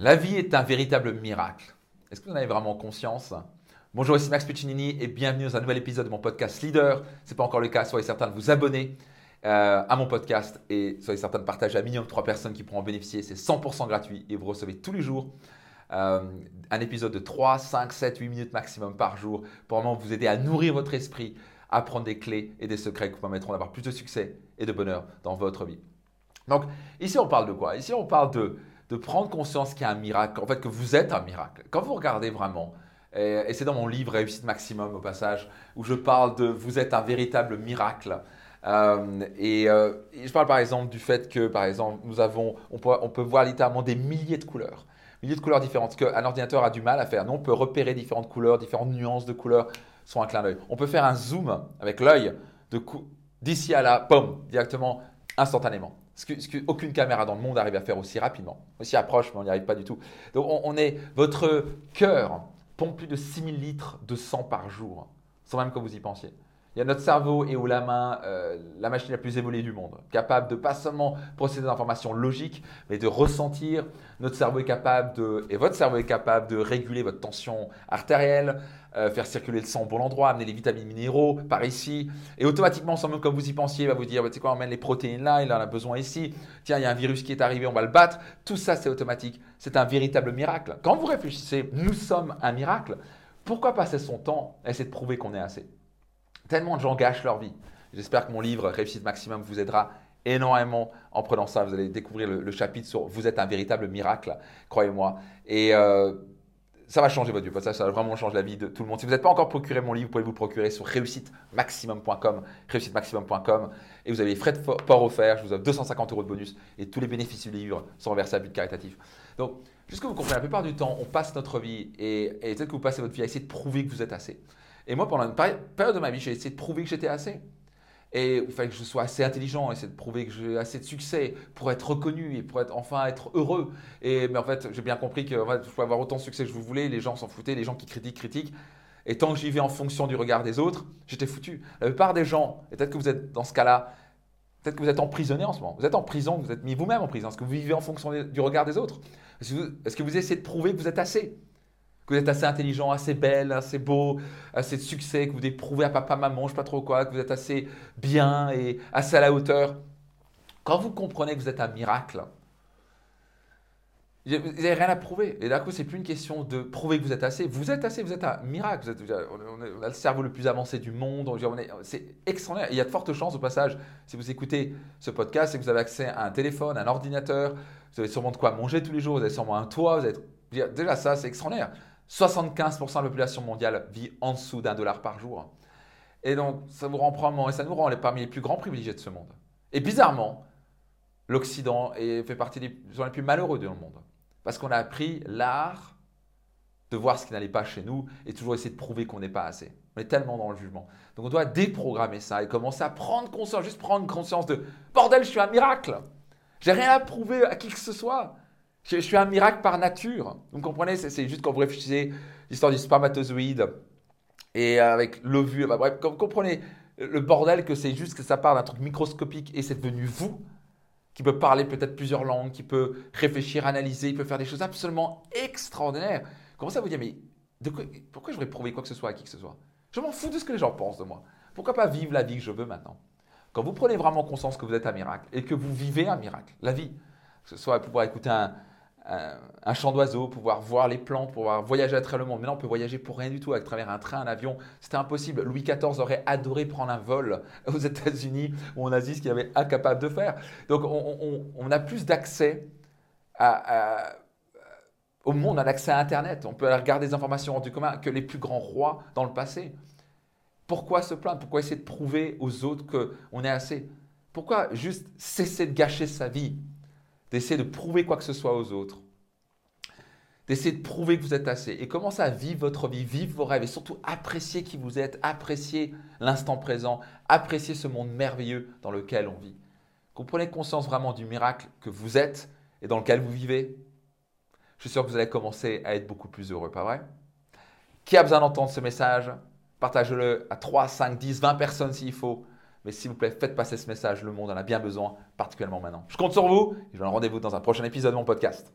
La vie est un véritable miracle. Est-ce que vous en avez vraiment conscience? Bonjour, ici Max Piccinini et bienvenue dans un nouvel épisode de mon podcast Leader. Ce n'est pas encore le cas, soyez certain de vous abonner euh, à mon podcast et soyez certain de partager à minimum 3 personnes qui pourront en bénéficier. C'est 100% gratuit et vous recevez tous les jours euh, un épisode de 3, 5, 7, 8 minutes maximum par jour pour vraiment vous aider à nourrir votre esprit, à prendre des clés et des secrets qui vous permettront d'avoir plus de succès et de bonheur dans votre vie. Donc ici on parle de quoi? Ici on parle de de prendre conscience qu'il y a un miracle, en fait que vous êtes un miracle. Quand vous regardez vraiment, et, c'est dans mon livre Réussite Maximum au passage, où je parle de vous êtes un véritable miracle. Euh, euh, et, je parle par exemple du fait que, par exemple, nous avons, on peut, on peut voir littéralement des milliers de couleurs, milliers de couleurs différentes, ce qu'un ordinateur a du mal à faire. Nous, on peut repérer différentes couleurs, différentes nuances de couleurs sur un clin d'œil. On peut faire un zoom avec l'œil d'ici à là, pomme, directement, instantanément. Ce que, aucune caméra dans le monde arrive à faire aussi rapidement, aussi approche, mais on n'y arrive pas du tout. Donc on, est, votre cœur pompe plus de 6000 litres de sang par jour, sans même que vous y pensiez. Il y a notre cerveau et ou la main, euh, la machine la plus évoluée du monde, capable de pas seulement procéder d'informations logiques, mais de ressentir. Notre cerveau est capable de, et votre cerveau est capable de réguler votre tension artérielle, euh, faire circuler le sang au bon endroit, amener les vitamines minéraux par ici, et automatiquement, sans même comme vous y pensiez, il va vous dire, bah, tu sais quoi, on emmène les protéines là, il en a besoin ici. Tiens, il y a un virus qui est arrivé, on va le battre. Tout ça, c'est automatique. C'est un véritable miracle. Quand vous réfléchissez, nous sommes un miracle. Pourquoi passer son temps à essayer de prouver qu'on est assez? Tellement de gens gâchent leur vie. J'espère que mon livre Réussite Maximum vous aidera énormément en prenant ça. Vous allez découvrir le, chapitre sur Vous êtes un véritable miracle, croyez-moi. Et euh, ça va changer votre vie. Ça, ça va vraiment changer la vie de tout le monde. Si vous n'êtes pas encore procuré mon livre, vous pouvez vous le procurer sur réussitemaximum.com, réussitemaximum.com. Et vous avez les frais de port offerts. Je vous offre 250 euros de bonus et tous les bénéfices du livre sont reversés à but caritatif. Donc, juste que vous comprenez, la plupart du temps, on passe notre vie et, et peut-être que vous passez votre vie à essayer de prouver que vous êtes assez. Et moi, pendant une période de ma vie, j'ai essayé de prouver que j'étais assez. Et il fallait que je sois assez intelligent, essayer de prouver que j'ai assez de succès pour être reconnu et pour enfin être heureux. Et, mais en fait, j'ai bien compris que je pouvais avoir autant de succès que je voulais, les gens s'en foutaient, les gens qui critiquent, critiquent. Et tant que j'y vais en fonction du regard des autres, j'étais foutu. La plupart des gens, et peut-être que vous êtes dans ce cas-là, peut-être que vous êtes emprisonné en ce moment. Vous êtes en prison, vous êtes mis vous-même en prison. Est-ce que vous vivez en fonction du regard des autres? Est-ce que vous essayez de prouver que vous êtes assez? Que vous êtes assez intelligent, assez belle, assez beau, assez de succès, que vous devez prouver à papa, maman, je sais pas trop quoi, que vous êtes assez bien et assez à la hauteur. Quand vous comprenez que vous êtes un miracle, vous n'avez rien à prouver. Et d'un coup, c'est plus une question de prouver que vous êtes assez. Vous êtes assez, vous êtes un miracle. on, a le cerveau le plus avancé du monde. C'est extraordinaire. il y a de fortes chances, au passage, si vous écoutez ce podcast, et que vous avez accès à un téléphone, un ordinateur, vous avez sûrement de quoi manger tous les jours, vous avez sûrement un toit. Vous êtes, déjà, ça, c'est extraordinaire. 75% de la population mondiale vit en dessous d'un dollar par jour. Et donc, ça vous rend probablement, et ça nous rend parmi les plus grands privilégiés de ce monde. Et bizarrement, l'Occident fait partie des gens les plus malheureux du monde. Parce qu'on a appris l'art de voir ce qui n'allait pas chez nous et toujours essayer de prouver qu'on n'est pas assez. On est tellement dans le jugement. Donc on doit déprogrammer ça et commencer à prendre conscience, juste prendre conscience de bordel, je suis un miracle. J'ai rien à prouver à qui que ce soit. Je, suis un miracle par nature. Vous comprenez C'est juste quand vous réfléchissez l'histoire du spermatozoïde et avec l'ovule. bref, quand vous comprenez le bordel que c'est juste que ça part d'un truc microscopique et c'est devenu vous qui peut parler peut-être plusieurs langues, qui peut réfléchir, analyser, il peut faire des choses absolument extraordinaires. Comment ça vous dire, mais pourquoi je voudrais prouver quoi que ce soit à qui que ce soit? Je m'en fous de ce que les gens pensent de moi. Pourquoi pas vivre la vie que je veux maintenant? Quand vous prenez vraiment conscience que vous êtes un miracle et que vous vivez un miracle, la vie, que ce soit pouvoir écouter un, un, champ d'oiseaux, pouvoir voir les plantes, pouvoir voyager à travers le monde. Mais là, on peut voyager pour rien du tout à travers un train, un avion. C'était impossible. Louis XIV aurait adoré prendre un vol aux États-Unis ou en Asie, ce qu'il avait incapable de faire. Donc, on, a plus d'accès au monde, on a accès à Internet. On peut regarder des informations rendues commun que les plus grands rois dans le passé. Pourquoi se plaindre? Pourquoi essayer de prouver aux autres qu'on est assez? Pourquoi juste cesser de gâcher sa vie? D'essayer de prouver quoi que ce soit aux autres, d'essayer de prouver que vous êtes assez. Et commencer à vivre votre vie, vivre vos rêves. Et surtout apprécier qui vous êtes, apprécier l'instant présent, apprécier ce monde merveilleux dans lequel on vit. Comprenez conscience vraiment du miracle que vous êtes et dans lequel vous vivez. Je suis sûr que vous allez commencer à être beaucoup plus heureux, pas vrai? Qui a besoin d'entendre ce message? Partagez-le à 3, 5, 10, 20 personnes s'il faut. Mais s'il vous plaît, faites passer ce message. Le monde en a bien besoin, particulièrement maintenant. Je compte sur vous et je vous donne rendez-vous dans un prochain épisode de mon podcast.